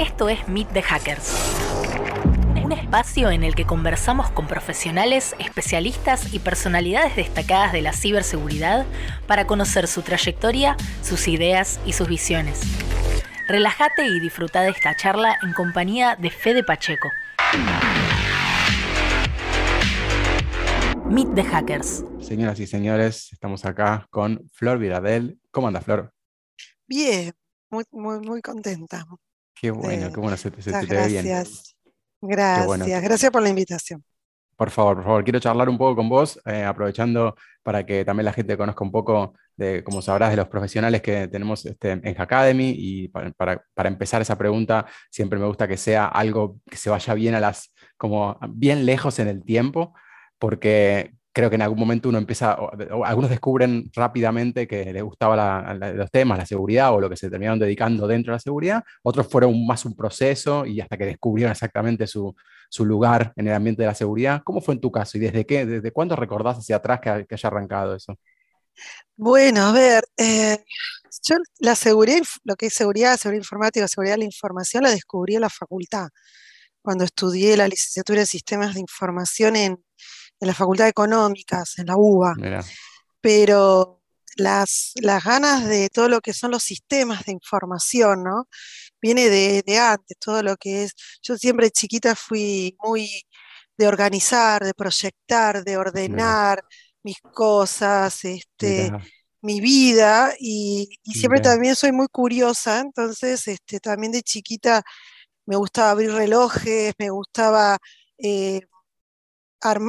Esto es Meet the Hackers. Un espacio en el que conversamos con profesionales, especialistas y personalidades destacadas de la ciberseguridad para conocer su trayectoria, sus ideas y sus visiones. Relájate y disfruta de esta charla en compañía de Fede Pacheco. Meet the Hackers. Señoras y señores, estamos acá con Flor Vidadel. ¿Cómo anda, Flor? Bien, muy, muy, muy contenta. Qué bueno, qué bueno, se, te- se muchas te ve bien. gracias. Gracias, bueno. gracias por la invitación. Por favor, por favor, quiero charlar un poco con vos, eh, aprovechando para que también la gente conozca un poco de, como sabrás, de los profesionales que tenemos este, en Hackademy. Y para, para- para empezar esa pregunta, siempre me gusta que sea algo que se vaya bien a las, como bien lejos en el tiempo, porque creo que en algún momento uno empieza, algunos descubren rápidamente que les gustaba la- la- los temas, la seguridad o lo que se terminaron dedicando dentro de la seguridad, otros fueron más un proceso y hasta que descubrieron exactamente su, su lugar en el ambiente de la seguridad. ¿Cómo fue en tu caso y desde qué, desde cuándo recordás hacia atrás que, que haya arrancado eso? Bueno, a ver, eh, yo la seguridad, lo que es seguridad, seguridad informática, seguridad de la información, la descubrí en la facultad, cuando estudié la licenciatura en sistemas de información en, en la Facultad de Económicas, en la UBA. Mira, pero las, las ganas de todo lo que son los sistemas de información, ¿no? Viene de, de antes, todo lo que es, yo siempre chiquita fui muy de organizar, de proyectar, de ordenar mis cosas, este, mira, mi vida, y, y siempre también soy muy curiosa, entonces este, también de chiquita me gustaba abrir relojes, me gustaba eh,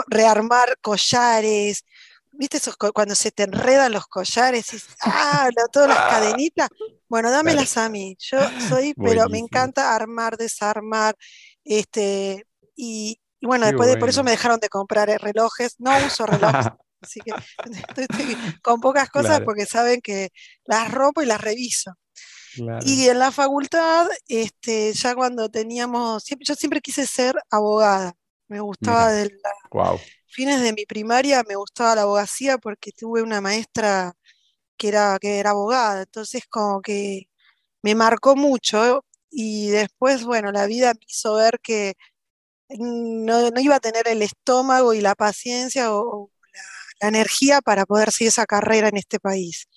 rearmar collares, ¿viste esos cuando se te enredan los collares y ah, lo- todas las cadenitas? Bueno, dámelas a mí. Yo soy, pero me encanta armar, desarmar, este, y, y bueno, Qué después de, por eso me dejaron de comprar eh, relojes, no uso relojes, así que estoy, estoy con pocas cosas Claro. porque saben que las rompo y las reviso. claro. Y en la facultad, este, ya cuando teníamos, siempre, yo siempre quise ser abogada. Me gustaba Mira. de la- Wow. fines de mi primaria, me gustaba la abogacía porque tuve una maestra que era, que era abogada. Entonces como que me marcó mucho y después, bueno, la vida me hizo ver que no, no iba a tener el estómago y la paciencia o, o la, la energía para poder seguir esa carrera en este país.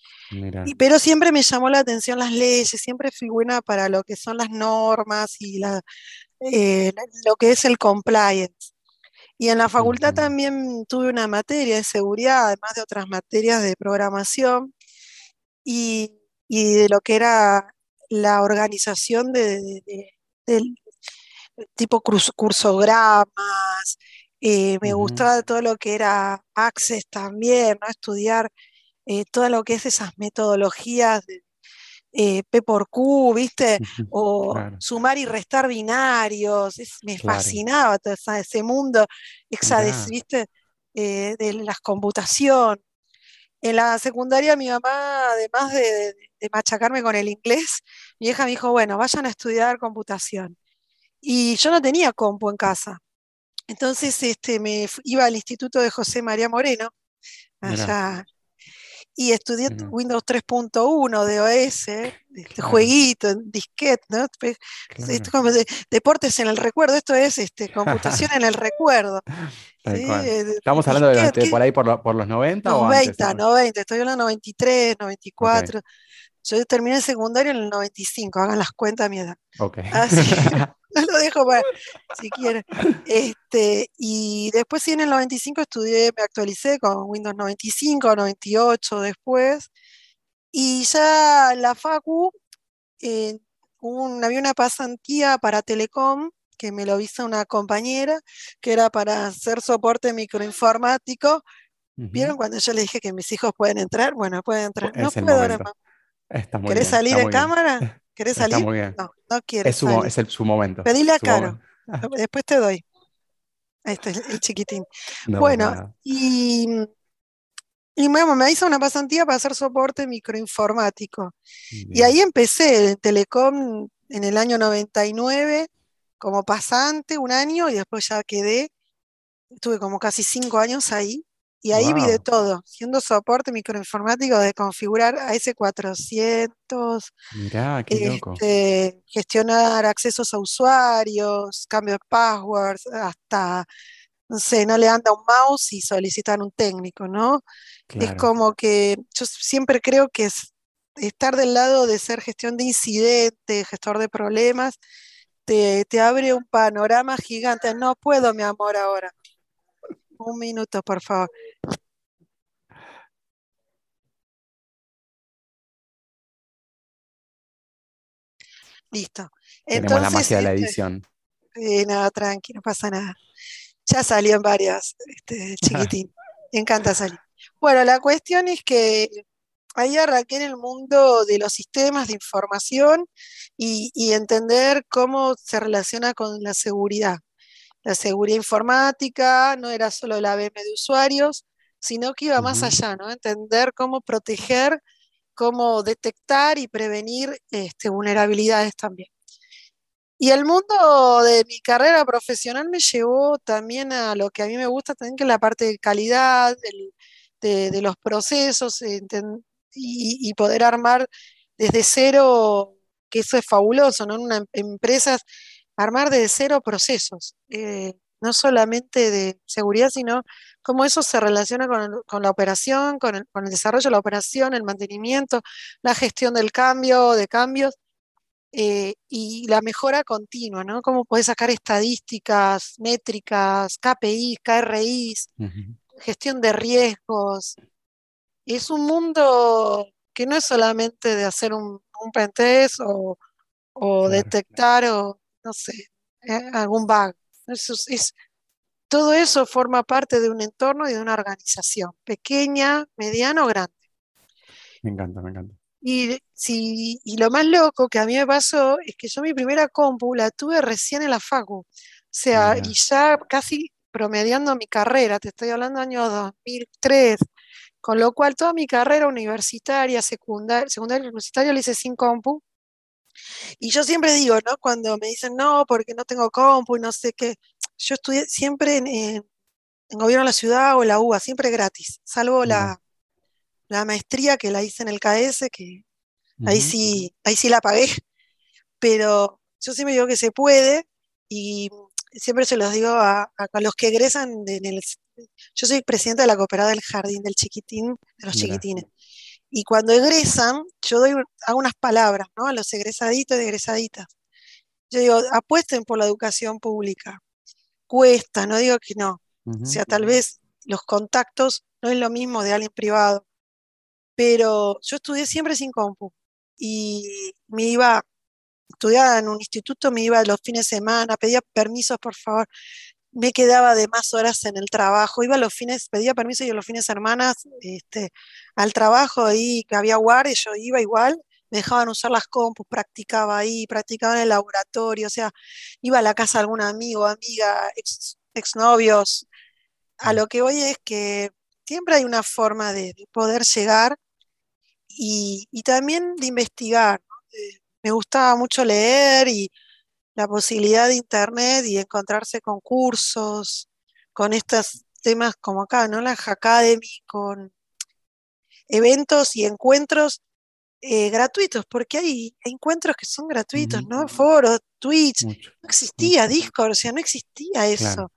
Y- pero siempre me llamó la atención las leyes, siempre fui buena para lo que son las normas y la, eh, lo que es el compliance. Y en la facultad también tuve una materia de seguridad, además de otras materias de programación y, y de lo que era la organización de, de- de- del tipo cruz- cursogramas. eh, me Ujú. gustaba todo lo que era Access también, ¿no? Estudiar eh, todo lo que es esas metodologías de eh, P por Q, ¿viste? O Claro. sumar y restar binarios, es- me Claro. fascinaba todo esa- ese mundo hexades-. ¿viste? Eh, de las computación. En la secundaria mi mamá, además de, de- de machacarme con el inglés, mi hija me dijo, bueno, vayan a estudiar computación. Y yo no tenía compu en casa. Entonces este, me iba al Instituto de José María Moreno, allá, y estudié Mirá. Windows 3.1 de OS, este, Claro. jueguito, disquete, ¿no? Claro. esto como de- deportes en el recuerdo, esto es este, computación en el recuerdo. ¿sí? de- ¿Estamos hablando de, de por ahí por, lo- por los 90 o antes? 90, 90, estoy hablando 93, Ok, 94. Yo terminé el secundario en el 95, hagan las cuentas a mi edad. ok. Así no lo dejo para si quieren. Este, y después sí en el 95 estudié, me actualicé con Windows 95, 98 después. Y ya la Facu eh, un- había una pasantía para Telecom que me lo hizo una compañera, que era para hacer soporte microinformático. ¿Vieron cuando yo le dije que mis hijos pueden entrar? Bueno, pueden entrar. No Es el puedo ahora. Está muy ¿Querés bien, salir está en cámara? ¿Querés Está salir? muy bien. No, no quiero Es su, salir. es el- su momento. Pedile a Caro, después te doy. Ahí está el, chiquitín. No, Bueno, y, y bueno, me hizo una pasantía para hacer soporte microinformático. Y ahí empecé en Telecom en el año 99 como pasante un año y después ya quedé. Estuve como casi cinco años ahí Y ahí vi de todo, siendo soporte microinformático de configurar AS400, Mirá, qué loco. este, gestionar accesos a usuarios, cambio de passwords, hasta, no sé, no le anda un mouse y solicitan un técnico, ¿no? Es como que yo siempre creo que es estar del lado de ser gestión de incidentes, gestor de problemas, te, te abre un panorama gigante. No puedo, mi amor, ahora. Un minuto, por favor. Listo. tenemos la Entonces, magia de la este, edición. eh, nada, tranqui, no pasa nada. Ya salió en varias, este, chiquitín. Me encanta salir. Bueno, la cuestión es que ahí arranqué en el mundo de los sistemas de información y, y entender cómo se relaciona con la seguridad. La seguridad informática no era solo la VM de usuarios, sino que iba más allá, ¿no? Entender cómo proteger, cómo detectar y prevenir este, vulnerabilidades también. Y el mundo de mi carrera profesional me llevó también a lo que a mí me gusta también, que es la parte de calidad, de, de los procesos, enten- y, y poder armar desde cero, que eso es fabuloso, ¿no? En una em- empresa, armar desde cero procesos, eh, no solamente de seguridad, sino cómo eso se relaciona con, el- con la operación, con el, con el desarrollo de la operación, el mantenimiento, la gestión del cambio, de cambios eh, y la mejora continua, ¿no? Cómo podés sacar estadísticas, métricas, KPIs, KRIs, gestión de riesgos. Es un mundo que no es solamente de hacer un, un pentest o, o Claro, detectar o, no sé, eh, algún bug. Eso es, todo eso forma parte de un entorno y de una organización, pequeña, mediana o grande. me encanta, me encanta. Y, si, y lo más loco que a mí me pasó es que yo mi primera compu la tuve recién en la facu. O sea, y ya casi promediando mi carrera, te estoy hablando año 2003, con lo cual toda mi carrera universitaria, secundaria, secundaria universitaria la hice sin compu. Y yo siempre digo, ¿no? Cuando me dicen, no, porque no tengo compu y no sé qué, yo estudié siempre en, en- en gobierno de la ciudad o en la UBA, siempre gratis, salvo la, la maestría que la hice en el KS, que ahí sí, ahí sí la pagué, pero yo siempre digo que se puede y siempre se los digo a, a- los que egresan de- en el... Yo soy presidenta de la cooperada del Jardín del Chiquitín, de los chiquitines. Y cuando egresan, yo doy, hago unas palabras, ¿no? A los egresaditos y egresaditas. Yo digo, apuesten por la educación pública. Cuesta, no digo que no. O sea, tal vez los contactos no es lo mismo de alguien privado, pero yo estudié siempre sin compu. Y me iba, estudiaba en un instituto, me iba los fines de semana, pedía permisos, por favor. Me quedaba de más horas en el trabajo, iba los fines, pedía permiso y los fines de semana este, al trabajo ahí, que había guardia, yo iba igual, me dejaban usar las compus, practicaba ahí, practicaba en el laboratorio, o sea, iba a la casa de algún amigo, amiga, ex, exnovios. A mm, lo que voy es que siempre hay una forma de, de poder llegar y, y también de investigar. ¿no? Eh, me gustaba mucho leer y la posibilidad de internet y encontrarse con cursos, con estos temas como acá, ¿no? La Academy, con eventos y encuentros eh, gratuitos, porque hay encuentros que son gratuitos, ¿no? Foros, Twitch, Mucho, no existía Discord, o sea, no existía eso.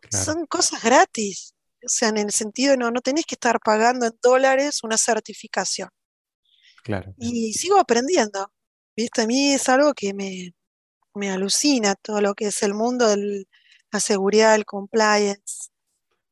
claro, Son cosas gratis. O sea, en el sentido de no, no tenés que estar pagando en dólares una certificación. claro. Y sigo aprendiendo. ¿Viste? A mí es algo que me, me alucina, todo lo que es el mundo de la seguridad, el compliance.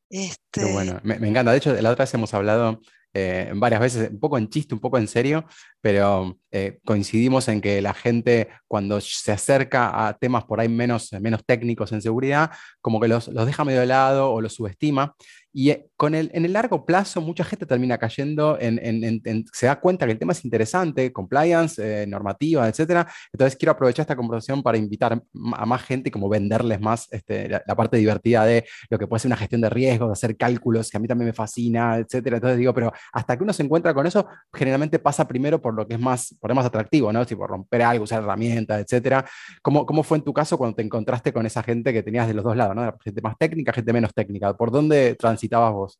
Este, bueno, me, me encanta. De hecho, la otra vez hemos hablado eh, varias veces, un poco en chiste, un poco en serio, pero eh, coincidimos en que la gente cuando se acerca a temas por ahí menos, menos técnicos en seguridad, como que los, los deja medio de lado o los subestima. Y eh, con el, en el largo plazo, mucha gente termina cayendo en, en- en- en- se da cuenta que el tema es interesante, compliance, eh, normativa, etcétera. Entonces quiero aprovechar esta conversación para invitar a más gente y como venderles más este, la, la parte divertida de lo que puede ser una gestión de riesgos, de hacer cálculos, que a mí también me fascina, etcétera. Entonces digo, pero hasta que uno se encuentra con eso, generalmente pasa primero por lo que es más, por lo más atractivo, ¿no? Si por romper algo, usar herramientas, etcétera. ¿Cómo, ¿Cómo fue en tu caso cuando te encontraste con esa gente que tenías de los dos lados, ¿no? Gente más técnica, gente menos técnica. ¿Por dónde transitabas vos?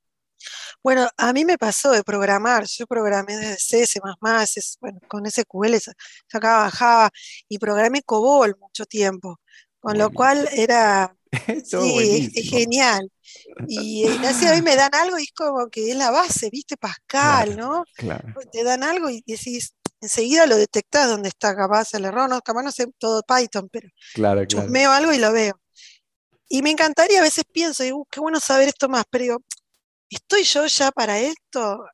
Bueno, a mí me pasó de programar, yo programé desde C, C++, es- bueno, con SQL sa- sacaba, bajaba y programé COBOL mucho tiempo, con lo cual era, sí, es, genial. Y así a mí me dan algo y es como que es la base, ¿viste? Pascal, Claro, ¿no? claro, Te dan algo y decís, enseguida lo detectás dónde está capaz el error, no, capaz no sé todo Python, pero claro, claro. algo y lo veo. Y me encantaría, a veces pienso, digo, "Uh, qué bueno saber esto más, pero digo, ¿estoy yo ya para esto?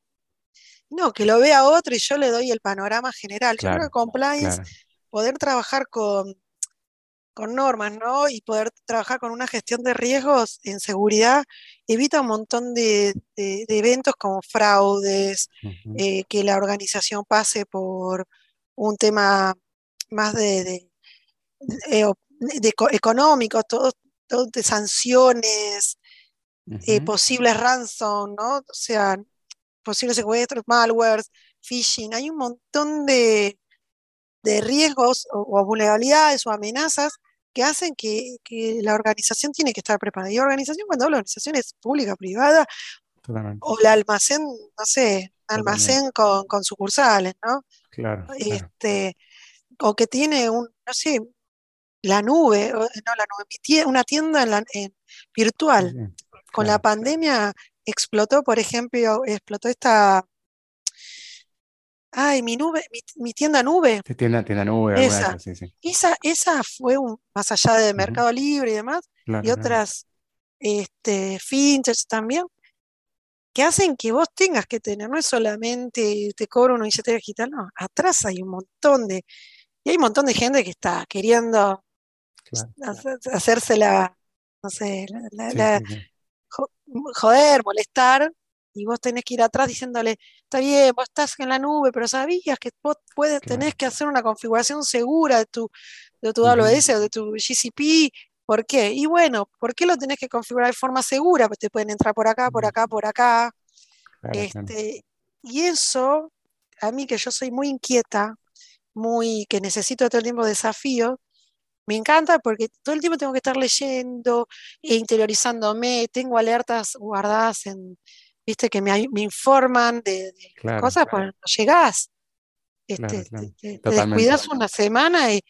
No, que lo vea otro y yo le doy el panorama general. Yo creo que Claro, compliance, claro. poder trabajar con, con normas, ¿no? Y poder trabajar con una gestión de riesgos en seguridad evita un montón de, de- de eventos como fraudes, eh, que la organización pase por un tema más de, de- eh, económico, todo de sanciones, eh, posibles ransom, ¿no? O sea, posibles secuestros, malwares, phishing. Hay un montón de, de riesgos o, o vulnerabilidades o amenazas que hacen que, que la organización tiene que estar preparada. Y organización, cuando hablo de organización, es pública, privada, Totalmente, o la almacén, no sé, almacén con, con sucursales, ¿no? Claro, claro. Este, o que tiene un, no sé, la nube, no la nube, una tienda en la- en- virtual. Con la pandemia explotó, por ejemplo, explotó esta, ay, mi nube, mi, mi tienda nube, Tienda, tienda nube, esa. esas, sí, sí. Esa, esa fue un, más allá de Mercado Libre y demás, y Claro, claro. otras este, fintechs también, que hacen que vos tengas que tener, no es solamente te cobro una billetera digital, no, atrás hay un montón de, y hay un montón de gente que está queriendo Claro. hacer- hacérsela, no sé, la, la- Sí, la- sí, joder, molestar, y vos tenés que ir atrás diciéndole, está bien, vos estás en la nube, pero sabías que vos puedes, tenés que hacer una configuración segura de tu, de tu AWS o de tu GCP. ¿Por qué? Y bueno, ¿por qué lo tenés que configurar de forma segura? Pues te pueden entrar por acá, por acá, por acá. Claro, claro. Este, y eso, a mí que yo soy muy inquieta, muy, que necesito todo el tiempo desafíos, me encanta porque todo el tiempo tengo que estar leyendo e interiorizándome, tengo alertas guardadas en, viste, que me, informan de, de las Claro, cosas cuando llegás, este, claro. te, descuidas una semana y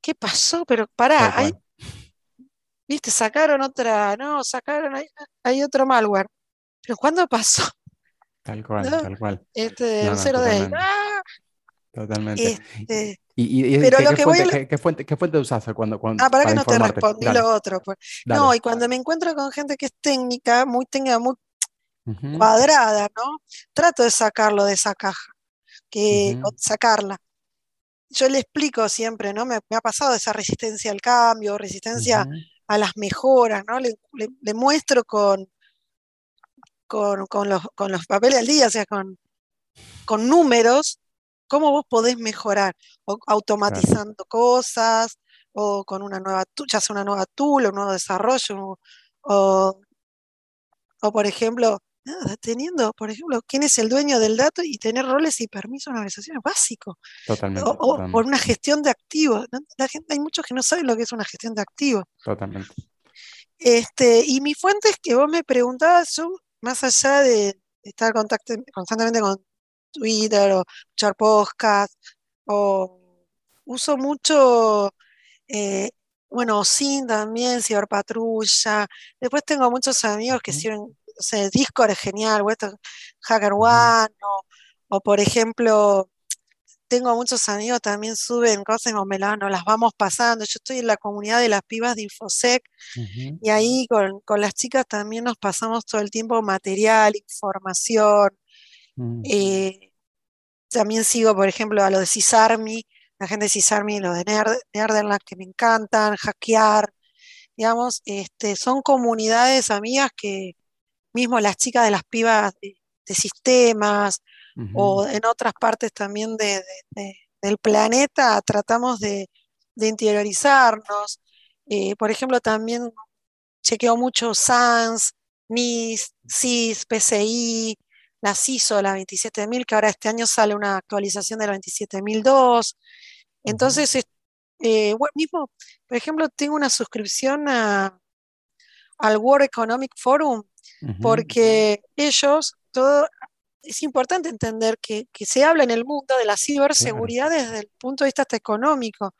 ¿qué pasó? Pero pará, hay, viste, sacaron otra, no, sacaron, hay, hay otro malware. Pero ¿cuándo pasó? Tal cual, ¿No? tal cual. Este, No, un no, day. totalmente. ¡Ah! Totalmente. Este, ¿Y, y- y pero qué, lo qué que voy fuente, qué, fuente, qué fuente usas cuando, cuando- Ah, para que para no te respondí Dale, lo otro. pues. No, y cuando me encuentro con gente que es técnica, muy técnica, muy cuadrada, ¿no? Trato de sacarlo de esa caja, que, sacarla. Yo le explico siempre, ¿no? Me, me ha pasado esa resistencia al cambio, resistencia a las mejoras, ¿no? Le, le- le muestro con, con, con los, con los papeles al día, o sea, con, con números, cómo vos podés mejorar, o Claro, automatizando cosas, o con una nueva, ya sea una nueva tool, un nuevo desarrollo, o, o por ejemplo, nada, teniendo, por ejemplo, quién es el dueño del dato y tener roles y permisos en organizaciones básico, totalmente, o, o por una gestión de activos. La gente, hay muchos que no saben lo que es una gestión de activos. totalmente. Este, y mis fuentes que vos me preguntabas son, más allá de estar contacte- constantemente con Twitter o escuchar podcast, o uso mucho, eh, bueno, SIN también, Ciberpatrulla. Después tengo muchos amigos que sirven, o sea, Discord es genial, o esto, Hacker One, o, o por ejemplo, tengo muchos amigos también suben cosas y me la- nos las vamos pasando. Yo estoy en la comunidad de las pibas de Infosec y ahí con, con las chicas también nos pasamos todo el tiempo material, información. Ujú, eh, también sigo, por ejemplo, a lo de CISARMI, la gente de CISARMI, lo de Nerd, Nerderland, que me encantan, hackear, digamos, este, son comunidades amigas que mismo las chicas de las pibas de, de sistemas o en otras partes también de- de- de- del planeta tratamos de, interiorizarnos. Eh, por ejemplo, también chequeo mucho SANS, NIST, CIS, PCI, la CISO, la 27000, que ahora este año sale una actualización de la 27002. ujú, Entonces, es- eh, bueno, mismo, por ejemplo, tengo una suscripción a- al World Economic Forum porque ellos todo, es importante entender que, se habla en el mundo de la ciberseguridad desde el punto de vista económico.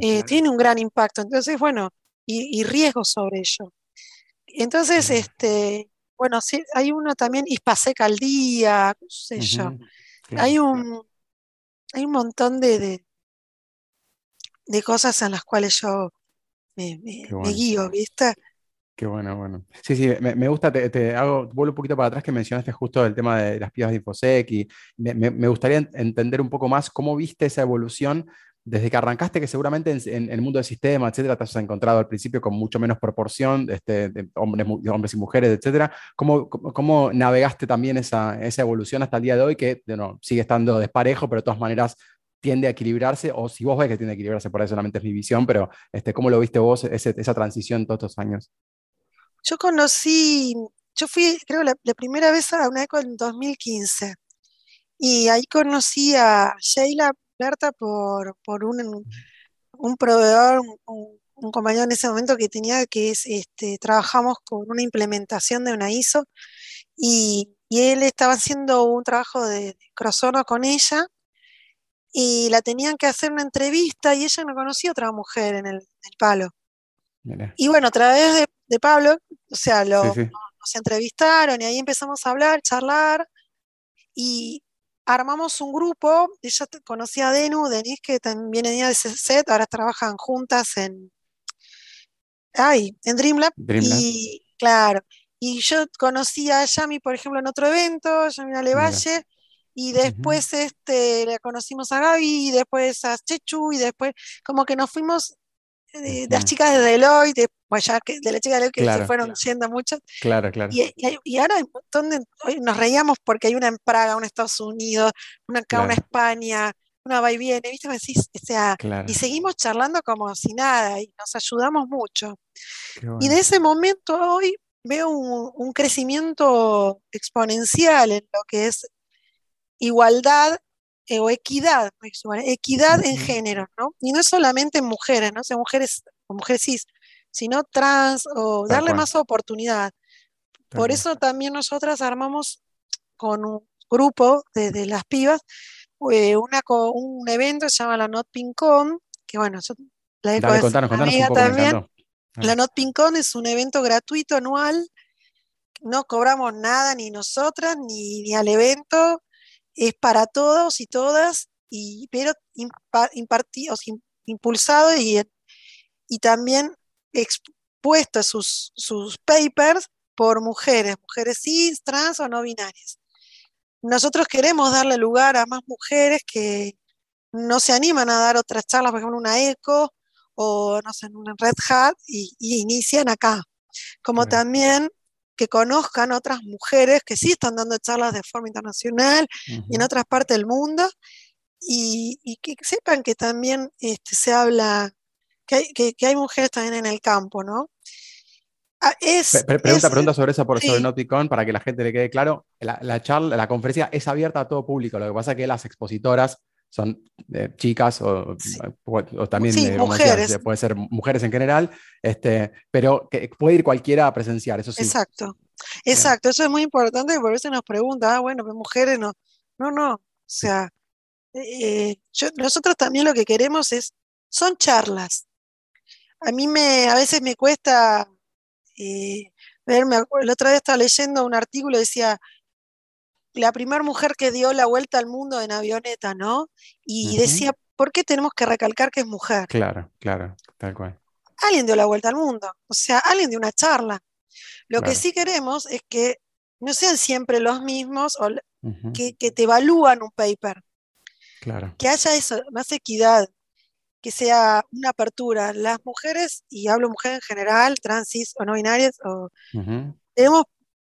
Eh, tiene un gran impacto. Entonces, bueno, y, riesgos sobre ello. Entonces, este, bueno, sí, hay uno también, Ispaseca al día, no sé yo. Hay un, hay un montón de, de, cosas en las cuales yo me, guío, ¿viste? Qué bueno, bueno. Sí, sí, me, gusta, te, hago, vuelvo un poquito para atrás que mencionaste justo el tema de las pibas de Infosec y me, gustaría entender un poco más cómo viste esa evolución desde que arrancaste, que seguramente en, el mundo del sistema, etcétera, te has encontrado al principio con mucho menos proporción este, de hombres, hombres y mujeres, etcétera. ¿Cómo, cómo, navegaste también esa, esa, evolución hasta el día de hoy, que no, sigue estando desparejo, pero de todas maneras tiende a equilibrarse? O si vos ves que tiende a equilibrarse, por ahí solamente es mi visión, pero este, ¿cómo lo viste vos, esa transición todos estos años? Yo conocí, yo fui, creo, la, primera vez a una eco en 2015. Y ahí conocí a Sheila Berta por, por un, un proveedor, un, compañero en ese momento que tenía, que es, este, trabajamos con una implementación de una ISO y, él estaba haciendo un trabajo de, de con ella y la tenían que hacer una entrevista y ella no conocía otra mujer en el, palo. Y bueno, a través de, Pablo, o sea, lo, nos entrevistaron y ahí empezamos a hablar, charlar y armamos un grupo, ella conocía a Denu, Denise que también venía de ese set, ahora trabajan juntas en, ay, en Dreamlab, y claro, y yo conocí a Yami, por ejemplo, en otro evento, Yami Alevalle, y después este, le conocimos a Gaby, y después a Chechu, y después como que nos fuimos de, las chicas de Deloitte, pues ya que de las chicas de Deloitte que se fueron siendo muchas. Claro, claro. Y, ahora hay un montón de, nos reíamos porque hay una en Praga, una en Estados Unidos, una acá, una en España, una va y viene, ¿viste? o sea, y seguimos charlando como si nada y nos ayudamos mucho. Y de ese momento hoy veo un, un crecimiento exponencial en lo que es igualdad eh, o equidad, equidad en género, ¿no? Y no solamente mujeres, ¿no? O sea, mujeres o mujeres cis, sino trans o darle más oportunidad. Por eso también nosotras armamos con un grupo de, las pibas eh, una, un evento que se llama la Not Pincon, que bueno, la de también. Ah. La Not Pincon es un evento gratuito anual, no cobramos nada ni nosotras ni, ni al evento, es para todos y todas, y, pero impartido, impulsado y, y también expuesto sus, sus papers por mujeres, mujeres cis, trans o no binarias. Nosotros queremos darle lugar a más mujeres que no se animan a dar otras charlas, por ejemplo, una ECO o no sé, una Red Hat y, inician acá. Como también que conozcan otras mujeres que sí están dando charlas de forma internacional y en otras partes del mundo y, que sepan que también este, se habla, que hay, que, hay, mujeres también en el campo, ¿no? Ah, es, pregunta, pregunta sobre eso, por, sobre Nauticon, para que la gente le quede claro. La, la, charla, la conferencia es abierta a todo público, lo que pasa es que las expositoras son eh, chicas o, también eh, mujeres. puede ser mujeres en general, este, pero que puede ir cualquiera a presenciar, eso sí. Exacto, exacto, eso es muy importante porque a veces nos preguntan, ah, bueno, mujeres no, no, no, o sea, eh, nosotros también lo que queremos es, son charlas. A mí me, a veces me cuesta verme, el otro día estaba leyendo un artículo decía, la primera mujer que dio la vuelta al mundo en avioneta, ¿no? Y decía, ¿por qué tenemos que recalcar que es mujer? Claro, claro, tal cual. Alguien dio la vuelta al mundo, o sea, alguien dio una charla. Lo que sí queremos es que no sean siempre los mismos o que, te evalúan un paper. Claro. Que haya eso, más equidad, que sea una apertura. Las mujeres, y hablo mujeres en general, transis o no binarias, o, tenemos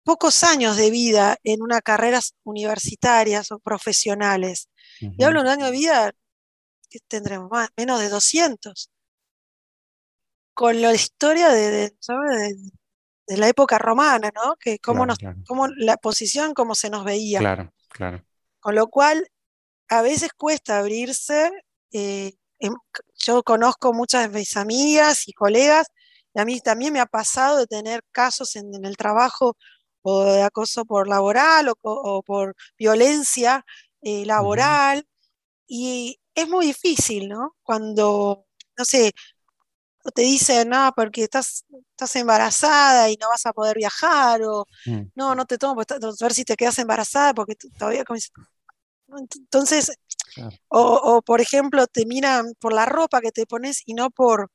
pocos años de vida en una carreras universitarias o profesionales. Y hablo de un año de vida, que tendremos más, menos de 200. Con la historia de, de, la época romana, ¿no? Que cómo, nos, la posición, cómo se nos veía. Claro, claro. Con lo cual, a veces cuesta abrirse. Eh, yo conozco muchas de mis amigas y colegas, y a mí también me ha pasado de tener casos en el trabajo o de acoso por laboral o, por violencia eh, laboral. Y es muy difícil, ¿no? Cuando, no sé, te dicen, no, porque estás, estás embarazada y no vas a poder viajar, o mm. no, no te tomo, a ver si te quedas embarazada porque todavía... Entonces, o, por ejemplo, te miran por la ropa que te pones y no por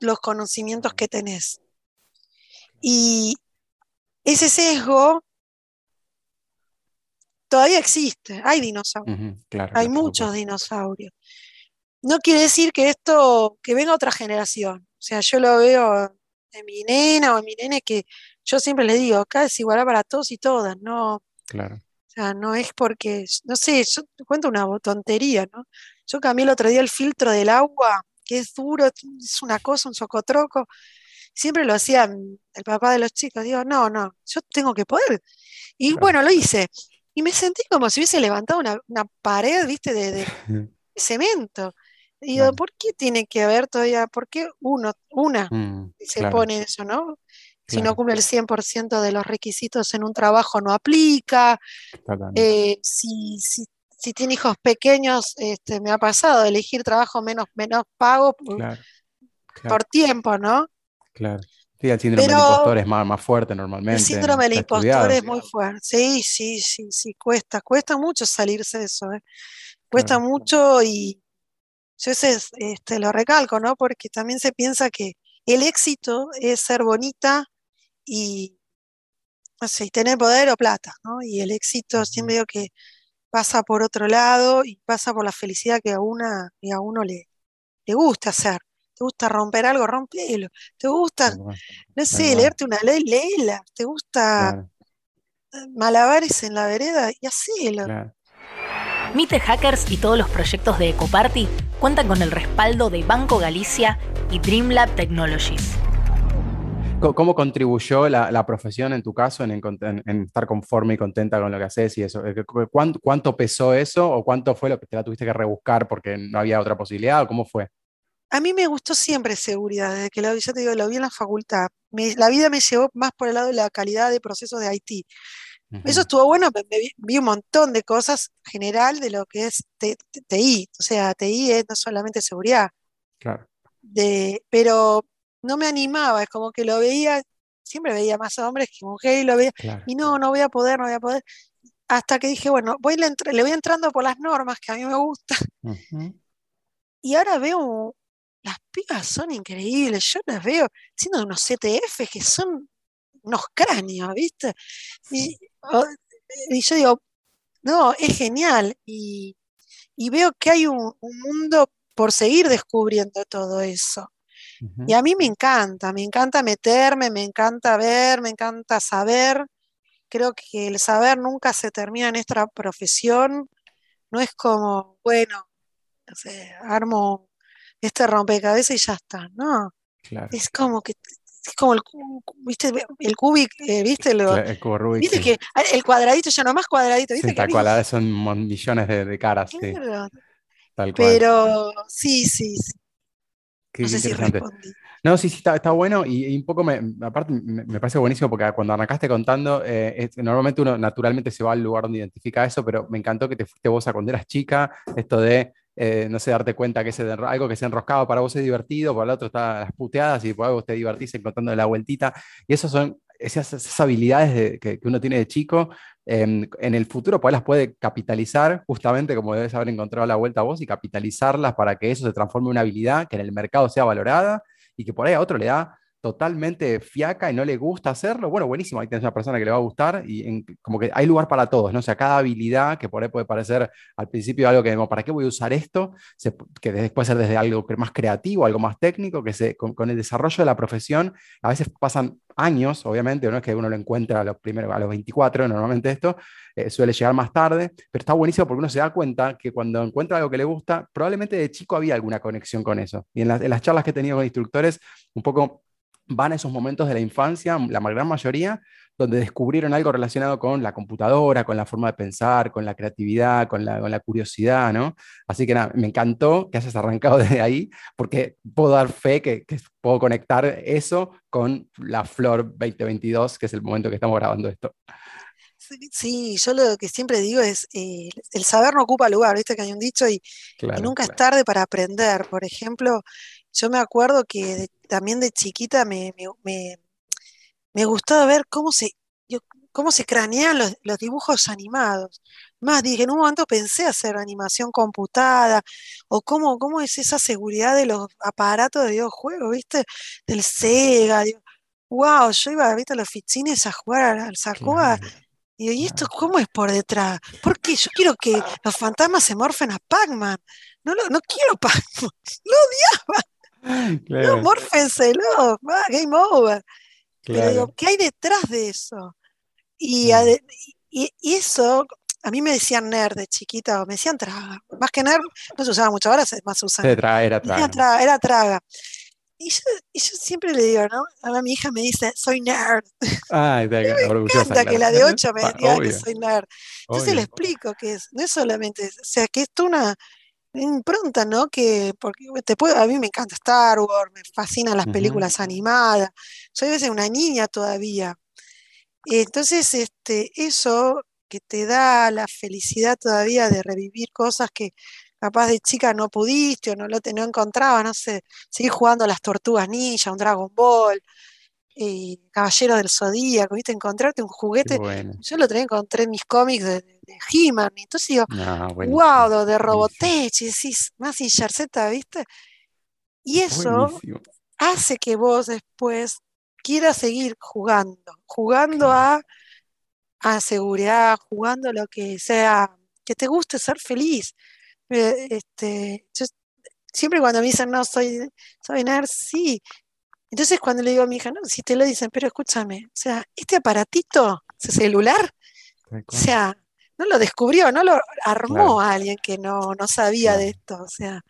los conocimientos que tenés. Y ese sesgo todavía existe, hay dinosaurios, hay muchos dinosaurios. No quiere decir que esto, que venga otra generación. O sea, yo lo veo en mi nena o en mi nene que yo siempre le digo, acá es igual para todos y todas, no. Claro. O sea, no es porque, no sé, yo te cuento una tontería, ¿no? Yo cambié el otro día el filtro del agua, que es duro, es una cosa, un socotroco. Siempre lo hacía el papá de los chicos. Digo, no, no, yo tengo que poder. Y bueno, lo hice. Y me sentí como si hubiese levantado una, pared, viste, de, cemento. Y digo, ¿por qué tiene que haber todavía? ¿Por qué uno, una mm, se pone eso, no? Si no cumple el 100% de los requisitos en un trabajo, no aplica. Eh, si, si, tiene hijos pequeños, este, me ha pasado de elegir trabajo menos, menos pago por, tiempo, ¿no? Claro. Sí, el síndrome del impostor es más, más fuerte normalmente. El síndrome del impostor es muy fuerte. Sí, sí, sí, sí, cuesta. Cuesta mucho salirse de eso. ¿eh? Cuesta mucho y yo ese, este, lo recalco, ¿no? Porque también se piensa que el éxito es ser bonita, y, no sé, tener poder o plata, ¿no? Y el éxito siempre digo que pasa por otro lado y pasa por la felicidad que a, una, y a uno le, le gusta hacer. ¿Te gusta romper algo? Rompelo. ¿Te gusta, no sé, leerte una ley? Léela. ¿Te gusta malabares en la vereda? Y hacelo. Claro. Mite Hackers y todos los proyectos de Ecoparty cuentan con el respaldo de Banco Galicia y Dreamlab Technologies. ¿Cómo contribuyó la, profesión en tu caso en, estar conforme y contenta con lo que haces y eso? Eh, ¿Cuánto, pesó eso o cuánto fue lo que te la tuviste que rebuscar porque no había otra posibilidad o cómo fue? A mí me gustó siempre seguridad, desde que lo, yo te digo, lo vi en la facultad. la vida me llevó más por el lado de la calidad de procesos de Haití. Eso estuvo bueno, vi un montón de cosas general de lo que es TI. O sea, TI es no solamente seguridad. Claro. De, pero no me animaba, es como que lo veía, siempre veía más hombres que mujeres y lo veía, y no, no voy a poder, no voy a poder. Hasta que dije, bueno, voy le, le voy entrando por las normas que a mí me gustan. Y ahora veo, las pibas son increíbles, yo las veo siendo unos CTF que son unos cráneos, ¿viste? Y, yo digo, no, es genial. Y, veo que hay un, mundo por seguir descubriendo todo eso. Y a mí me encanta, me encanta meterme, me encanta ver, me encanta saber. Creo que el saber nunca se termina en esta profesión. No es como, bueno, no sé, armo este rompecabezas y ya está, ¿no? Es como que es como el, ¿viste? el cubic, eh, ¿viste? Lo, el ¿Viste que el cuadradito ya no más cuadradito, ¿viste? Sí, tal cual, son millones de, caras. Pero sí, sí, sí no sé si No, sí, sí, está, está bueno y, un poco, me, aparte, me, parece buenísimo porque cuando arrancaste contando, eh, normalmente uno naturalmente se va al lugar donde identifica eso, pero me encantó que te fuiste vos a cuando eras chica, esto de, eh, no sé, darte cuenta que ese, algo que se enroscaba para vos es divertido, para el otro está las puteadas y por algo te divertís encontrando la vueltita. Y eso son esas, habilidades que, uno tiene de chico, em, en el futuro pues las puede capitalizar, justamente como debes haber encontrado la vuelta a vos, y capitalizarlas para que eso se transforme en una habilidad que en el mercado sea valorada y que por ahí a otro le da totalmente fiaca y no le gusta hacerlo, bueno, buenísimo, ahí tienes una persona que le va a gustar y como que hay lugar para todos, ¿no? O sea, cada habilidad que por ahí puede parecer al principio algo que, ¿para qué voy a usar esto? que puede ser desde algo más creativo, algo más técnico, que con, el desarrollo de la profesión a veces pasan años, obviamente, no es que uno lo encuentra a los, primeros, a los 24, normalmente esto eh, suele llegar más tarde, pero está buenísimo porque uno se da cuenta que cuando encuentra algo que le gusta, probablemente de chico había alguna conexión con eso. Y en, en las charlas que he tenido con instructores, un poco van a esos momentos de la infancia, la gran mayoría, donde descubrieron algo relacionado con la computadora, con la forma de pensar, con la creatividad, con la, con la curiosidad, ¿no? Así que nada, me encantó que hayas arrancado desde ahí, porque puedo dar fe que, que puedo conectar eso con la Flor 2022, que es el momento que estamos grabando esto. Sí, yo lo que siempre digo es, eh, el saber no ocupa lugar, viste que hay un dicho y, nunca es tarde para aprender. Por ejemplo, yo me acuerdo que también de chiquita me, me, gustaba ver cómo se, cómo se cranean los, dibujos animados. Más, dije, en un momento pensé hacer animación computada, o cómo, cómo es esa seguridad de los aparatos de videojuegos, ¿viste? Del Sega. wow, yo iba ¿viste? a los fichines a jugar al, Sacoa. Y, ¿y esto cómo es por detrás? Porque yo quiero que los fantasmas se morfen a Pac-Man. No, no quiero Pac-Man. Lo odiaba. Claro. No, mórfenselo. game over. Pero digo, ¿qué hay detrás de eso? Y, y, eso, a mí me decían nerd de chiquita, o me decían traga. Más que nerd, no se usaba mucho, ahora se más usa. Era, era traga. Era traga. Y yo, siempre le digo, ¿no? A mi hija me dice, soy nerd. Ay, me encanta que la de 8 me diga que soy nerd. Entonces le explico que es, no es solamente, o sea, que es una impronta, ¿no? Que porque te puedo, a mí me encanta Star Wars, me fascinan las películas animadas. Soy a veces una niña todavía. Entonces, este, eso que te da la felicidad todavía de revivir cosas que capaz de chica no pudiste o no lo te, no encontraba, no sé, seguir jugando a las tortugas ninja, un Dragon Ball, eh, Caballero del Zodíaco, ¿viste? Encontrarte un juguete. Yo lo traía, encontré en mis cómics de, de, He-Man, entonces digo, wow, de Robotech, y decís, más Z, ¿viste? Y eso hace que vos después quieras seguir jugando, jugando a, a seguridad, jugando lo que sea, que te guste ser feliz. Eh, este, siempre cuando me dicen, no, soy, soy nerd, sí. Entonces cuando le digo a mi hija, no, si te lo dicen, pero escúchame, o sea, este aparatito, ese celular, o sea, no lo descubrió, no lo armó alguien que no, no sabía de esto, o sea,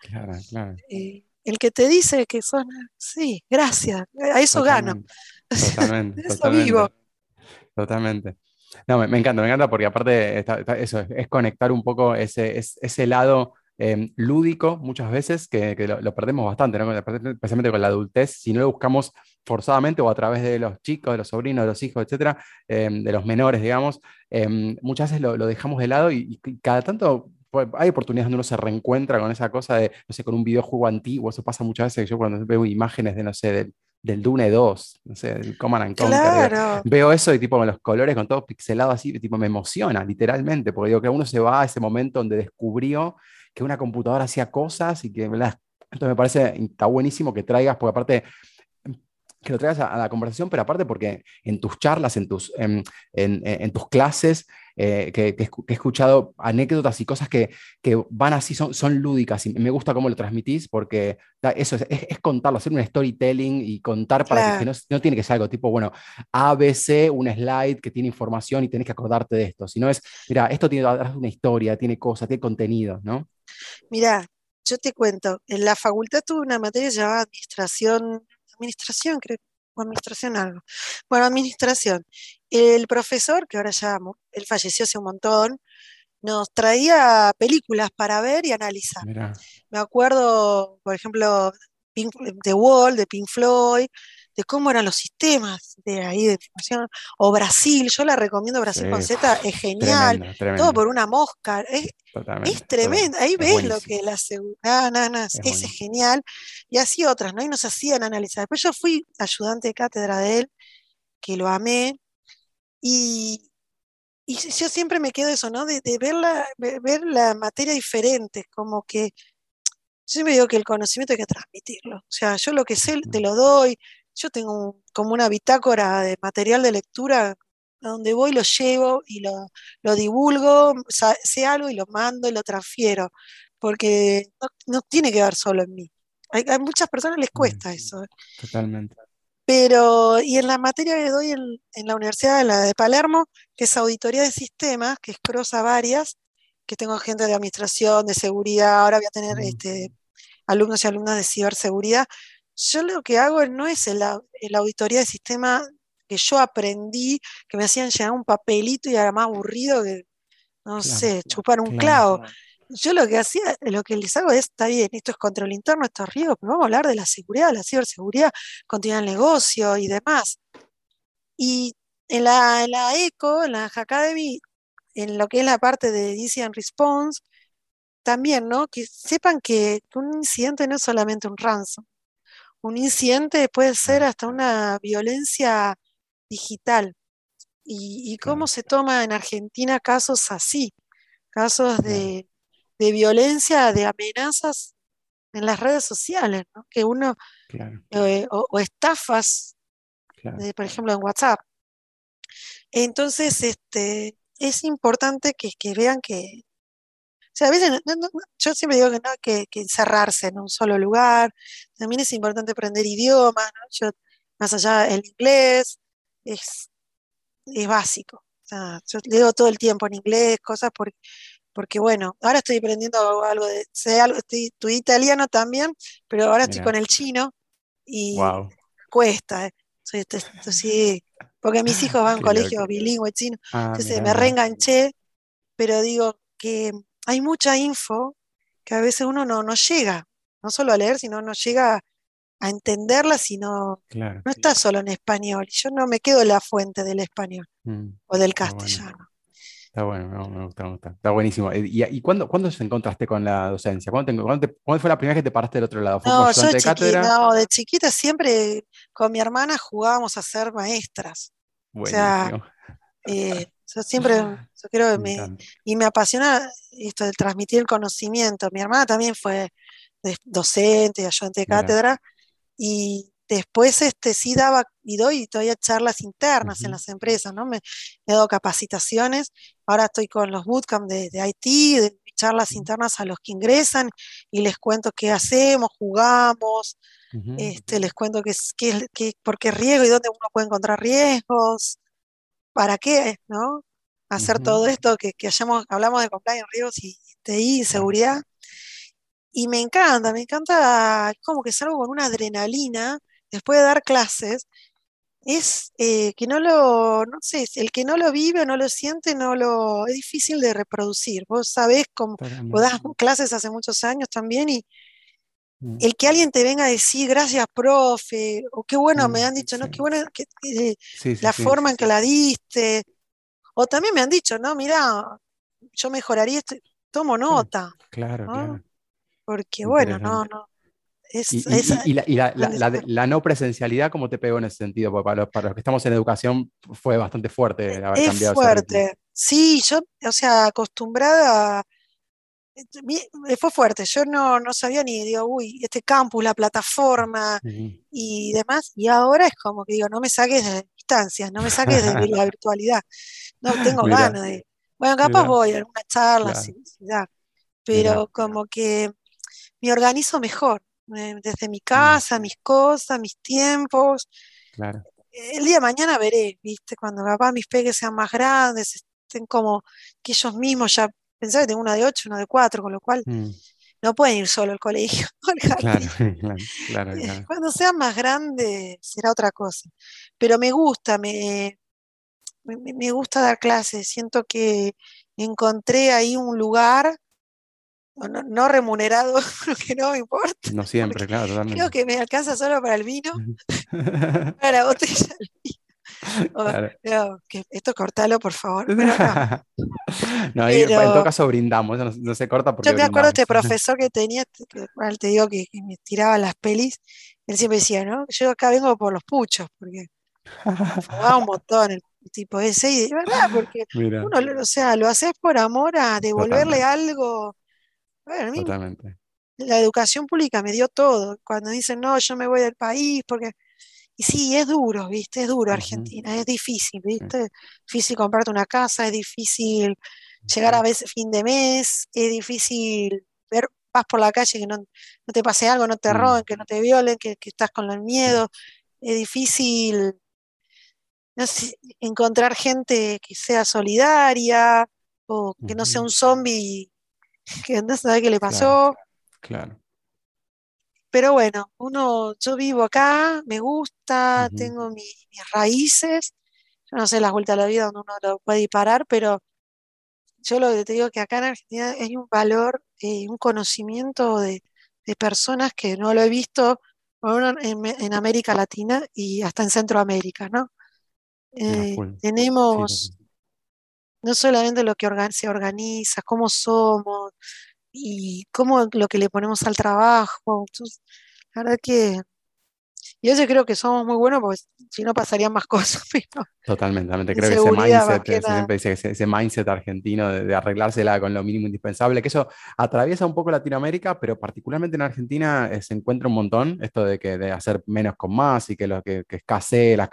eh, el que te dice que son, sí, gracias, a eso gano. Totalmente. eso vivo. Totalmente. No, me, encanta, me encanta porque aparte eso es, conectar un poco ese, ese lado em, lúdico muchas veces que, lo, perdemos bastante, especialmente con la adultez, si no lo buscamos forzadamente o a través de los chicos, de los sobrinos, de los hijos, etcétera, em, de los menores, digamos, em, muchas veces lo, dejamos de lado y, cada tanto pues, hay oportunidades donde uno se reencuentra con esa cosa de, no sé, con un videojuego antiguo, eso pasa muchas veces, yo cuando veo imágenes de, no sé, del del Dune 2, no sé, del Command and Conquer. Veo eso y tipo con los colores, con todo pixelado así, tipo me emociona, literalmente, porque digo que uno se va a ese momento donde descubrió que una computadora hacía cosas y que, ¿verdad? Entonces me parece, está buenísimo que traigas, porque aparte que lo traigas a, la conversación, pero aparte porque en tus charlas, en tus, en, en, tus clases, eh, que, he escuchado anécdotas y cosas que, que, van así, son, son lúdicas y me gusta cómo lo transmitís porque eso es, es, contarlo, hacer un storytelling y contar para que, no, no, tiene que ser algo tipo, bueno, ABC, un slide que tiene información y tenés que acordarte de esto, sino es, mira, esto tiene una historia, tiene cosas, tiene contenido, ¿no? Mira, yo te cuento, en la facultad tuve una materia llamada Administración administración, creo, o administración algo. Bueno, administración. El profesor, que ahora ya, él falleció hace un montón, nos traía películas para ver y analizar. Me acuerdo, por ejemplo, Pink, The Wall, de Pink Floyd, de cómo eran los sistemas de ahí de información, o Brasil, yo la recomiendo Brasil con Z, es genial, todo por una mosca, es, es tremendo, ahí ves lo que la seguridad, es, genial, y así otras, ¿no? Y nos hacían analizar. Después yo fui ayudante de cátedra de él, que lo amé, y, y yo siempre me quedo eso, ¿no? De, ver, la, ver la materia diferente, como que yo siempre digo que el conocimiento hay que transmitirlo. O sea, yo lo que sé te lo doy, yo tengo como una bitácora de material de lectura donde voy, lo llevo y lo, divulgo, sé algo y lo mando y lo transfiero, porque no, tiene que ver solo en mí. Hay, a muchas personas les cuesta eso. ¿eh? Totalmente. Pero, y en la materia que doy en, la Universidad de, la de Palermo, que es auditoría de sistemas, que es crosa varias, que tengo gente de administración, de seguridad, ahora voy a tener este, alumnos y alumnas de ciberseguridad, yo lo que hago no es la, auditoría de sistema que yo aprendí, que me hacían llenar un papelito y era más aburrido que, no sé, chupar un clavo. Yo lo que hacía, lo que les hago es, está bien, esto es control interno, esto es riesgo, pero vamos a hablar de la seguridad, la ciberseguridad, continuar el negocio y demás. Y en la, en la ECO, en la Academy, en lo que es la parte de Incident Response, también, ¿no? Que sepan que un incidente no es solamente un ransom. Un incidente puede ser hasta una violencia digital. Y, cómo se toma en Argentina casos así, casos de, violencia, de amenazas en las redes sociales, ¿no? que uno, eh, o, estafas, por ejemplo, en WhatsApp. Entonces, este, es importante que, vean que, sea, a veces, yo siempre digo que no hay que, encerrarse en un solo lugar, también es importante aprender idiomas, yo, más allá del inglés, es, es básico. O sea, yo leo todo el tiempo en inglés, cosas porque, porque bueno, ahora estoy aprendiendo algo de, sé algo, estoy, italiano también, pero ahora estoy con el chino y cuesta, eh. soy, este, sí, porque mis hijos van a un colegio bilingüe chino, ah, entonces me reenganché, pero digo que hay mucha info que a veces uno no, no llega, no solo a leer, sino no llega a entenderla, sino no está solo en español. Yo no me quedo en la fuente del español mm, o del castellano. Está bueno, me gusta, me gusta. Está buenísimo. Eh, ¿Y, y cuándo, cuándo se encontraste con la docencia? ¿Cuándo, fue la primera vez que te paraste del otro lado? ¿Fue no, yo de, chiquita, no, de chiquita siempre con mi hermana jugábamos a ser maestras. O sea, eh, yo siempre, yo creo que me, y me apasiona esto de transmitir el conocimiento. Mi hermana también fue docente, ayudante de cátedra, y después este, sí daba y doy todavía charlas internas en las empresas, ¿no? Me, he dado capacitaciones, ahora estoy con los bootcamp de, de IT, de charlas internas a los que ingresan y les cuento qué hacemos, jugamos, este, les cuento qué, qué, qué, por qué riesgo y dónde uno puede encontrar riesgos, para qué, ¿no? Hacer todo esto que, que hablamos de compliance, riesgos y TI, seguridad. Y me encanta, me encanta, como que salgo con una adrenalina después de dar clases. Es eh, que no lo, no sé, el que no lo vive o no lo siente, no lo, es difícil de reproducir. Vos sabés cómo, vos das clases hace muchos años también y. el que alguien te venga a decir gracias, profe, o qué bueno me mm, han dicho, no, qué bueno que, eh, la forma en que la diste, o también me han dicho, no, mira, yo mejoraría esto, tomo nota. Claro, claro porque bueno, no, no. y, la, no presencialidad, ¿cómo te pegó en ese sentido? Porque para los, que estamos en educación fue bastante fuerte haber es cambiado. fuerte. Sí, yo, o sea, acostumbrada, eh, fue fuerte. Yo no, no sabía ni, digo, uy, este campus, la plataforma y demás. Y ahora es como que digo, no me saques de distancias, no me saques de la virtualidad. No tengo ganas de. Bueno, capaz voy a alguna charla, pero como que me organizo mejor, eh, desde mi casa, mis cosas, mis tiempos. El día de mañana veré, ¿viste? Cuando papá mis peques sean más grandes, estén como que ellos mismos ya, pensaba que tengo una de ocho, una de cuatro, con lo cual mm. no pueden ir solo al colegio. claro, claro, claro, Cuando sean más grandes será otra cosa. Pero me gusta, me, me gusta dar clases, siento que encontré ahí un lugar no, remunerado, que no me importa. No siempre, claro, totalmente. Creo que me alcanza solo para el vino, para la botella del esto cortalo, por favor. no, en todo caso brindamos, no, se corta porque. Yo me acuerdo de este profesor que tenía, que, te digo que, me tiraba las pelis, él siempre decía, ¿no? Yo acá vengo por los puchos, porque fumaba un montón el tipo ese, y de verdad, porque uno, o sea, lo haces por amor a devolverle algo Totalmente. La educación pública me dio todo. Cuando dicen, no, yo me voy del país, porque. Y sí, es duro, ¿viste? Es duro Argentina, es difícil, ¿viste? Es difícil comprarte una casa, es difícil llegar a veces fin de mes, es difícil ver, vas por la calle que no, te pase algo, no te mm. roben, que no te violen, que, estás con el miedo, es difícil encontrar gente que sea solidaria o que no sea un zombie que no sabe qué le pasó. Claro. Pero bueno, uno, yo vivo acá, me gusta, tengo mis raíces, yo no sé las vueltas de la vida donde uno lo puede disparar, pero yo lo que te digo es que acá en Argentina hay un valor, eh, un conocimiento de, personas que no lo he visto en, América Latina y hasta en Centroamérica, ¿no? Eh, tenemos no solamente lo que se organiza, cómo somos y cómo lo que le ponemos al trabajo. la verdad que yo creo que somos muy buenos porque si no pasarían más cosas. Totalmente, creo que ese mindset, siempre dice, ese, mindset argentino de, arreglársela con lo mínimo indispensable, que eso atraviesa un poco Latinoamérica, pero particularmente en Argentina eh, se encuentra un montón esto de que de hacer menos con más y que lo que, que escasee, las,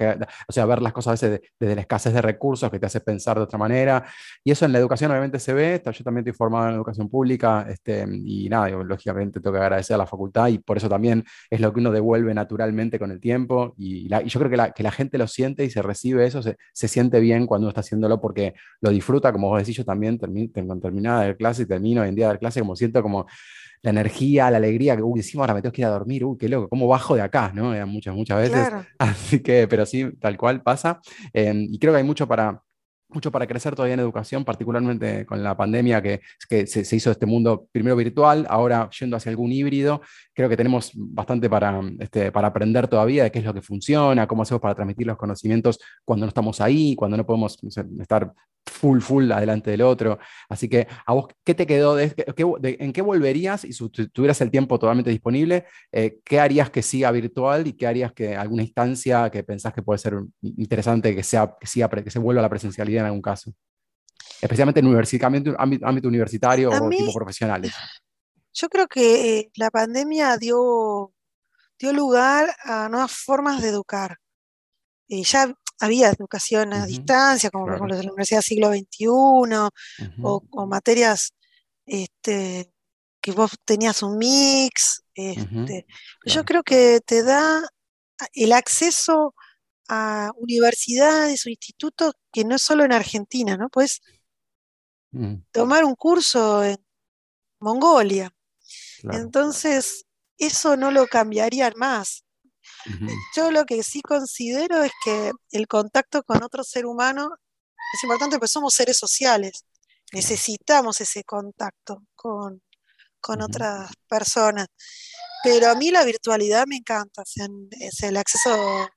o sea, ver las cosas a veces desde la escasez de recursos que te hace pensar de otra manera. Y eso en la educación obviamente se ve, yo también estoy formado en educación pública este, y nada, lógicamente tengo que agradecer a la facultad y por eso también es lo que uno devuelve naturalmente con el tiempo y, y yo creo que la, que la gente lo siente y se recibe eso se, siente bien cuando uno está haciéndolo porque lo disfruta, como vos decís, yo también termino, tengo terminada de clase y termino hoy en día de clase como siento como la energía, la alegría, que, uy, ahora me tengo que ir a dormir, uy, qué loco, ¿cómo bajo de acá? ¿no? Muchas, muchas veces. Así que, pero sí, tal cual pasa. Eh, y creo que hay mucho para, mucho para crecer todavía en educación, particularmente con la pandemia que, que se, hizo este mundo primero virtual, ahora yendo hacia algún híbrido. Creo que tenemos bastante para, este, para aprender todavía de qué es lo que funciona, cómo hacemos para transmitir los conocimientos cuando no estamos ahí, cuando no podemos estar full, full adelante del otro. Así que, ¿a vos qué te quedó? De, ¿En qué volverías y si tuvieras el tiempo totalmente disponible? Eh, ¿Qué harías que siga virtual y qué harías que alguna instancia que pensás que puede ser interesante que, sea, que, siga, que se vuelva a la presencialidad en algún caso? Especialmente en ámbito, ámbito universitario o tipo profesionales. Yo creo que eh, la pandemia dio, dio lugar a nuevas formas de educar. Eh, ya había educación a distancia, como por ejemplo la Universidad Siglo XXI, o, materias este, que vos tenías un mix. Este, yo creo que te da el acceso a universidades o institutos que no es solo en Argentina, ¿no? Puedes mm. tomar un curso en Mongolia. Entonces, eso no lo cambiarían más. Yo lo que sí considero es que el contacto con otro ser humano es importante porque somos seres sociales. Necesitamos ese contacto con, otras personas. Pero a mí la virtualidad me encanta. es el acceso,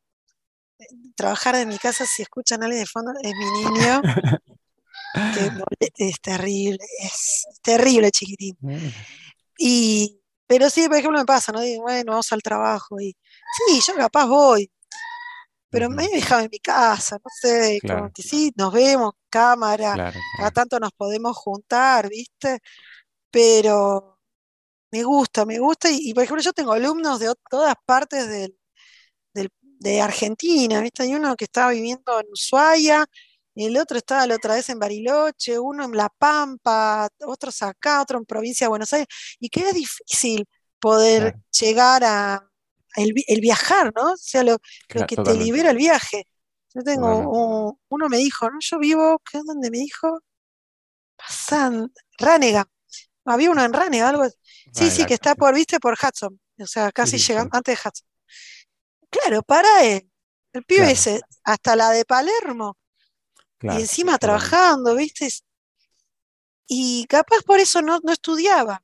trabajar de mi casa, si escuchan a alguien de fondo, es mi niño. es terrible, es terrible, chiquitín. Y, pero sí, por ejemplo, me pasa, ¿no? Digo, bueno, vamos al trabajo y Sí, yo capaz voy, pero me he dejado en mi casa, no sé, como que sí, nos vemos, cámara, cada tanto nos podemos juntar, ¿viste? Pero me gusta, me gusta, y, por ejemplo yo tengo alumnos de todas partes del, de Argentina, ¿viste? Hay uno que estaba viviendo en Ushuaia, el otro estaba la otra vez en Bariloche, uno en La Pampa, otros acá, otro en provincia de Buenos Aires, y que es difícil poder llegar a, el, viajar, ¿no? O sea, lo, que te libera el viaje. Yo tengo, uno me dijo, ¿no? Yo vivo, ¿qué es donde me dijo? Pasan, Ránega. Había uno en Ránega, algo. Sí, sí, que está por, viste, por Hudson. O sea, casi llegando, antes de Hudson. Claro, para él. El pibe ese, hasta la de Palermo. Y encima trabajando, ¿viste? Y capaz por eso no, no estudiaba.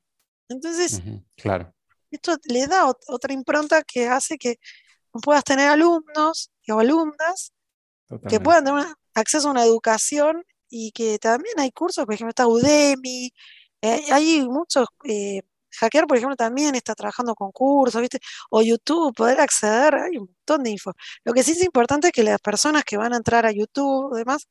Entonces, claro esto le da otra impronta que hace que puedas tener alumnos o alumnas que puedan tener acceso a una educación y que también hay cursos, por ejemplo, está Udemy, eh, hay muchos, eh, Hackear, por ejemplo, también está trabajando con cursos, ¿viste? O YouTube, poder acceder, hay un montón de info. Lo que sí es importante es que las personas que van a entrar a YouTube, además,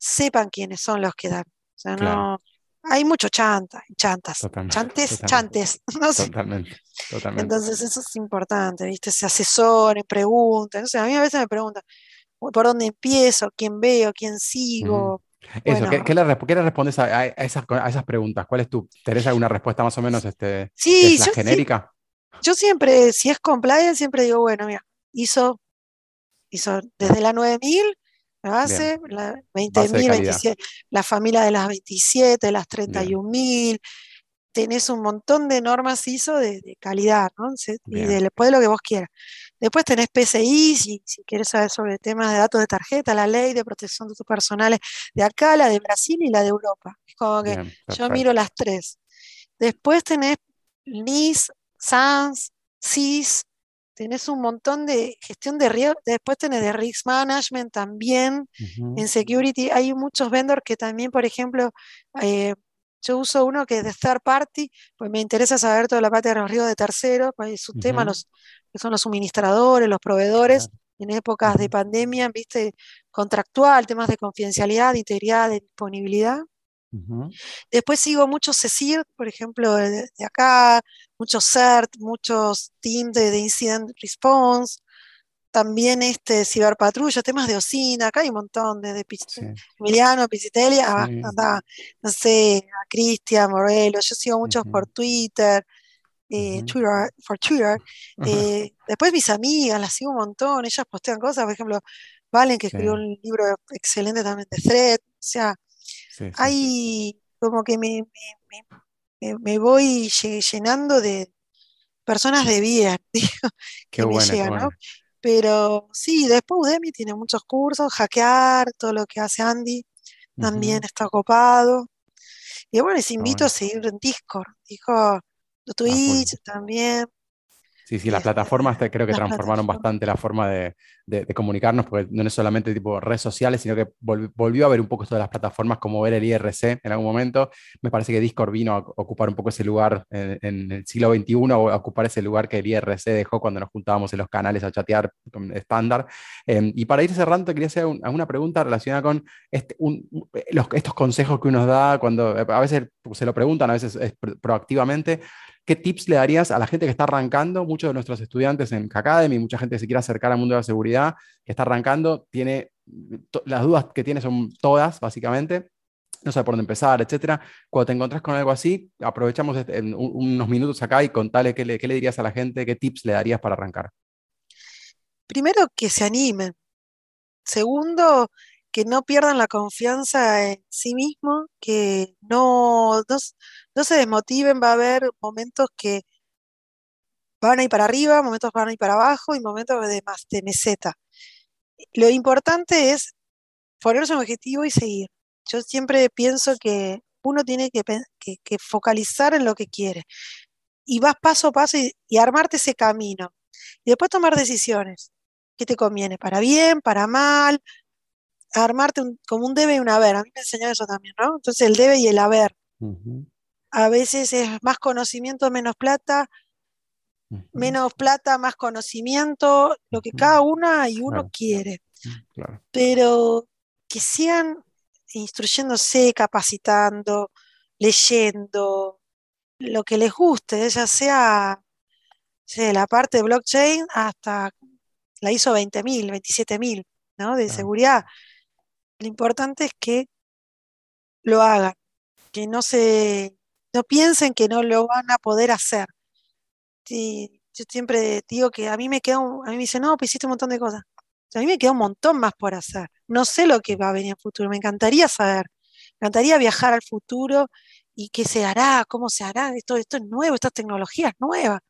sepan quiénes son los que dan. O sea, no, hay mucho chanta, chantas, chantes, chantes, no sé. Totalmente, totalmente. Entonces eso es importante, ¿viste? Se asesoren, pregunten. a mí a veces me preguntan, ¿por dónde empiezo? ¿Quién veo? ¿Quién sigo? Eso, ¿qué, le, respondes a, esas, a, esas, preguntas? ¿Cuál es tu, ¿Tenés alguna respuesta más o menos este, sí, yo, genérica? yo siempre, si es compliance, siempre digo, bueno, mira, hizo, hizo desde la 9000 la base, la 20.000, la familia de las 27, las 31.000. tenés un montón de normas ISO de, calidad, ¿no? Y después de lo que vos quieras. Después tenés PCI, si, si quieres saber sobre temas de datos de tarjeta, la ley de protección de datos personales de acá, la de Brasil y la de Europa. Es como que yo miro las tres. Después tenés NIS, SANS, CIS, tenés un montón de gestión de riesgo, después tenés de risk management también, en security. Hay muchos vendors que también, por ejemplo, eh, yo uso uno que es de third party, pues me interesa saber toda la parte de los riesgos de terceros, pues su tema los, que son los suministradores, los proveedores, en épocas de pandemia, viste, contractual, temas de confidencialidad, de integridad, de disponibilidad. Después sigo muchos CECIR, por ejemplo, de, acá, muchos CERT, muchos teams de, Incident Response, también este ciberpatrulla, temas de OSINA, acá hay un montón, desde Emiliano, Pisitelli, no sé, a Cristian, Morelo, yo sigo muchos por Twitter, eh, Twitter, por Twitter. Eh, después mis amigas, las sigo un montón, ellas postean cosas, por ejemplo, Valen, que escribió un libro excelente también de Thread, o sea, hay como que me, me, voy llenando de personas de bien, que me llegan, ¿no? Pero sí, después Udemy tiene muchos cursos, hackear, todo lo que hace Andy, también está copado. Y bueno, les invito a seguir en Discord, dijo Twitch también. Sí, sí, las plataformas creo que transformaron bastante la forma de, comunicarnos, porque no es solamente tipo redes sociales, sino que volvió a ver un poco esto de las plataformas, como ver el IRC en algún momento. Me parece que Discord vino a ocupar un poco ese lugar en, el siglo XXI, o a ocupar ese lugar que el IRC dejó cuando nos juntábamos en los canales a chatear estándar. Em, y para ir cerrando, quería hacer una pregunta relacionada con este, estos consejos que uno da cuando a veces se lo preguntan, a veces es proactivamente. ¿Qué tips le darías a la gente que está arrancando? Muchos de nuestros estudiantes en Academy, mucha gente que se quiere acercar al mundo de la seguridad, que está arrancando, tiene las dudas que tiene son todas, básicamente. No sabe por dónde empezar, etcétera. Cuando te encontrás con algo así, aprovechamos este, unos minutos acá y contale qué le, qué le dirías a la gente, qué tips le darías para arrancar. Primero, que se animen. Segundo, que no pierdan la confianza en sí mismo, que no, no, se desmotiven, va a haber momentos que van a ir para arriba, momentos van a ir para abajo y momentos de, más, de meseta. Lo importante es ponerse un objetivo y seguir. Yo siempre pienso que uno tiene que, focalizar en lo que quiere y vas paso a paso y, y armarte ese camino. Y después tomar decisiones. ¿Qué te conviene? ¿Para bien? ¿Para mal? armarte como un debe y un haber. A mí me enseñó eso también, ¿no? Entonces el debe y el haber. A veces es más conocimiento, menos plata, menos plata, más conocimiento, lo que cada una y uno quiere. Mm, Pero que sigan instruyéndose, capacitando, leyendo, lo que les guste, ya sea, sea la parte de blockchain hasta la ISO 20.000, 27.000, ¿no? De seguridad. Lo importante es que lo hagan, que no se, no piensen que no lo van a poder hacer. yo siempre digo que a mí me queda, a mí me dicen, no, pues hiciste un montón de cosas. a mí me queda un montón más por hacer. No sé lo que va a venir en el futuro, me encantaría saber. Me encantaría viajar al futuro y qué se hará, cómo se hará, esto, esto es nuevo, estas tecnologías nuevas.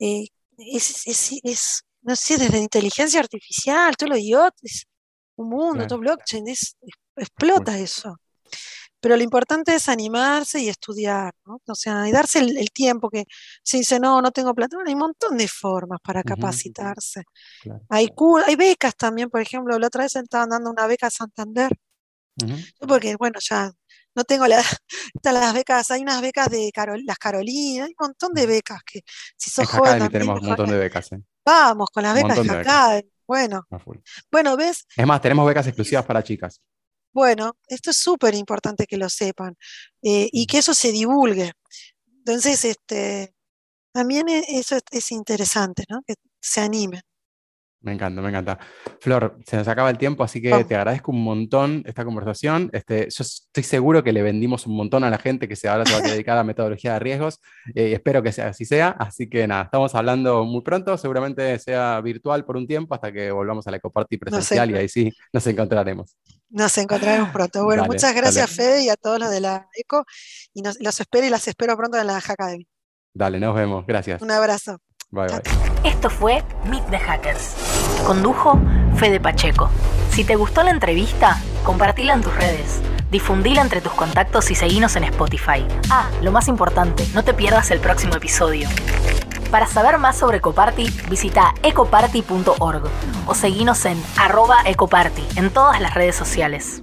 Eh, es, no sé, desde inteligencia artificial, todo lo idiotas, un mundo, todo blockchain, explota eso. Pero lo importante es animarse y estudiar, ¿no? O sea, y darse el, tiempo que se dice, no, no tengo plata. hay un montón de formas para capacitarse. Hay, hay becas también, por ejemplo, la otra vez estaban dando una beca a Santander. Porque, bueno, ya no tengo la, las becas, hay unas becas de las Carolinas, hay un montón de becas que si sos joven. tenemos un montón de becas. ¿eh? Vamos con las becas de acá. Bueno, bueno, ¿ves? Es más, tenemos becas exclusivas para chicas. Bueno, esto es súper importante que lo sepan eh, y que eso se divulgue. Entonces, este, también e, eso es, interesante, ¿no? Que se animen. Me encanta, me encanta. Flor, se nos acaba el tiempo, así que te agradezco un montón esta conversación. Este, yo estoy seguro que le vendimos un montón a la gente que se ahora se va a dedicar a metodología de riesgos. Eh, espero que sea, así sea. Así que nada, estamos hablando muy pronto. Seguramente sea virtual por un tiempo hasta que volvamos a la Ecoparty presencial y ahí sí nos encontraremos. Nos encontraremos pronto. Bueno, muchas gracias, Fede, y a todos los de la ECO. Y los espero y las espero pronto en la Academy. Dale, nos vemos. Gracias. Un abrazo. Bye, bye. Esto fue Meet the Hackers. Condujo Fede Pacheco. Si te gustó la entrevista, compartila en tus redes, difundila entre tus contactos y seguinos en Spotify. Ah, lo más importante, no te pierdas el próximo episodio. Para saber más sobre Ecoparty, visita ecoparty.org o seguinos en arroba ecoparty en todas las redes sociales.